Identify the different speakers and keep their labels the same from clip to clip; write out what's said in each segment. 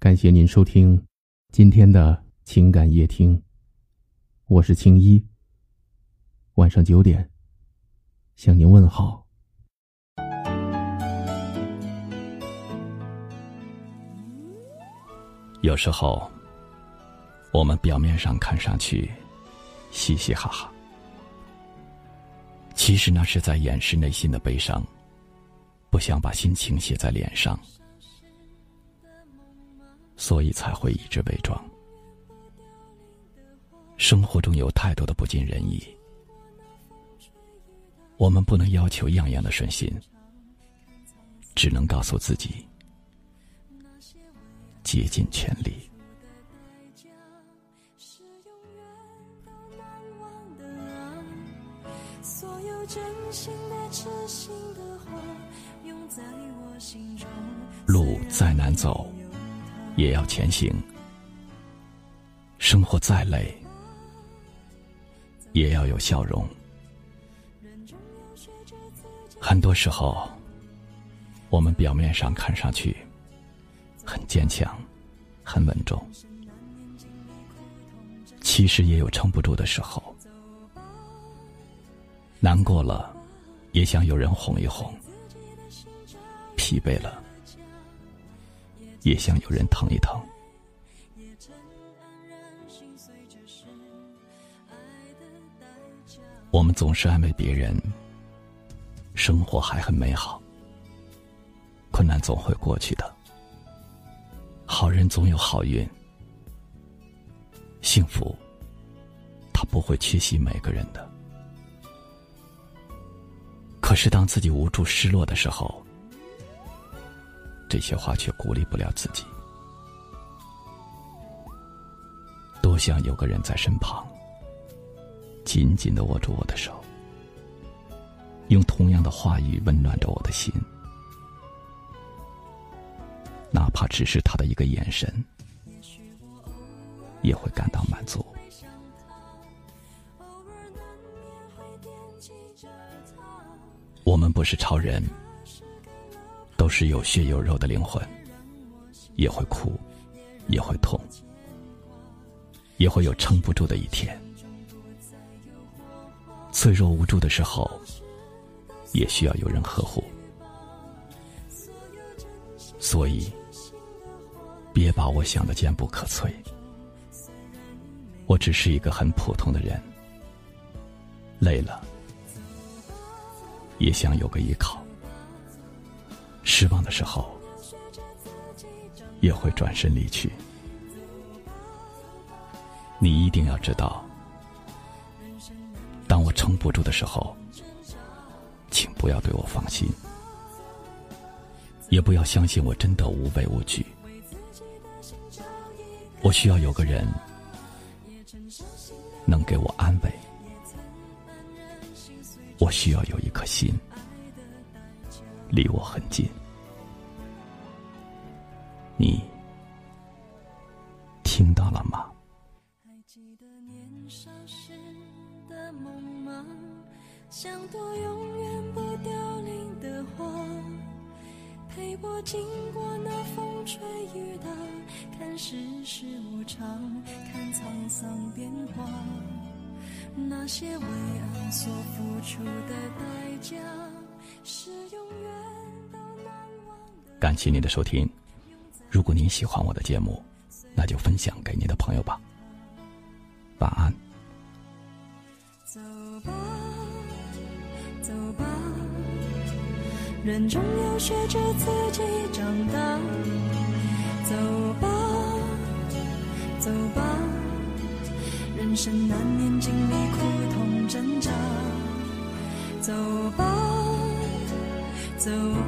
Speaker 1: 感谢您收听今天的情感夜听，我是青衣。晚上九点向您问好。
Speaker 2: 有时候，我们表面上看上去嘻嘻哈哈，其实那是在掩饰内心的悲伤，不想把心情写在脸上。所以才会一直伪装。生活中有太多的不尽人意，我们不能要求样样的顺心，只能告诉自己竭尽全力。路再难走。也要前行。生活再累，也要有笑容。很多时候，我们表面上看上去很坚强、很稳重，其实也有撑不住的时候。难过了，也想有人哄一哄；疲惫了。也想有人疼一疼。我们总是安慰别人，生活还很美好，困难总会过去的，好人总有好运，幸福，他不会缺席每个人的。可是当自己无助、失落的时候，这些话却鼓励不了自己。多想有个人在身旁，紧紧的握住我的手，用同样的话语温暖着我的心，哪怕只是他的一个眼神，也会感到满足。我们不是超人。都是有血有肉的灵魂，也会哭，也会痛，也会有撑不住的一天。脆弱无助的时候，也需要有人呵护。所以，别把我想的坚不可摧。我只是一个很普通的人，累了，也想有个依靠。失望的时候，也会转身离去。你一定要知道，当我撑不住的时候，请不要对我放心，也不要相信我真的无畏无惧。我需要有个人能给我安慰，我需要有一颗心。离我很近，你听到了吗？还记得年少时的梦吗？像朵永远不凋零的花，陪我经过那风吹雨打，看世事无常，看沧桑变化，那些为爱所付出的代价。是永远都难忘的。感谢您的收听，如果您喜欢我的节目，那就分享给您的朋友吧。晚安。走吧，走吧，人总要学着自己长大。走吧，走吧，人生难免经历苦痛挣扎。走吧。走吧，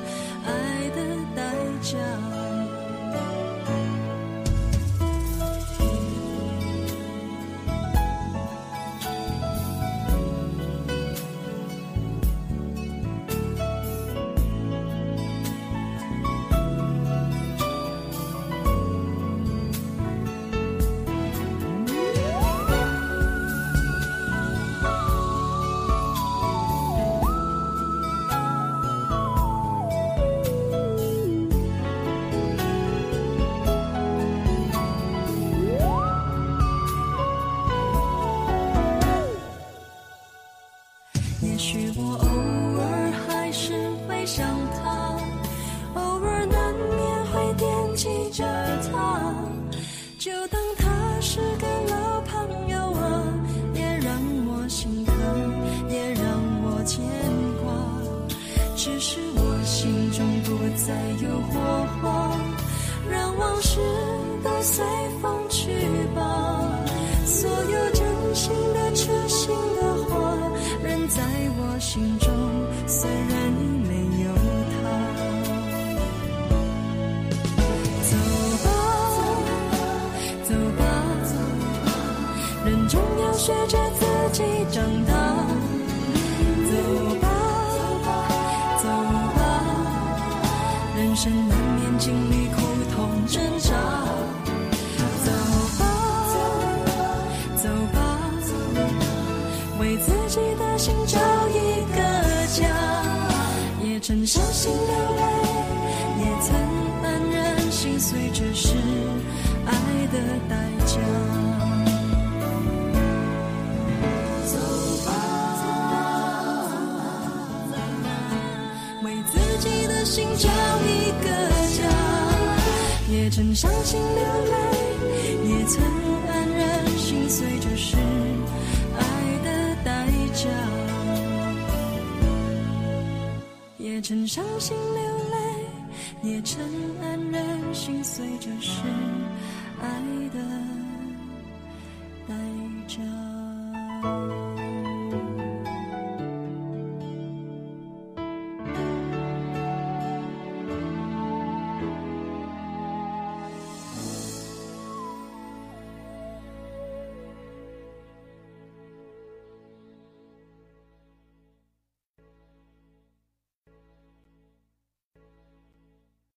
Speaker 2: 只是我心中不再有火花，让往事都随风去吧，所有真心的痴心的话仍在我心中，虽然没有他，走吧，走吧，走吧，人总要学着自己长大。心找一个家，也曾伤心流泪，也曾黯然心碎，这是爱的代价。走吧，为自己的心找一个家，也曾伤心流泪，曾伤心流泪，也曾黯然心碎，这是。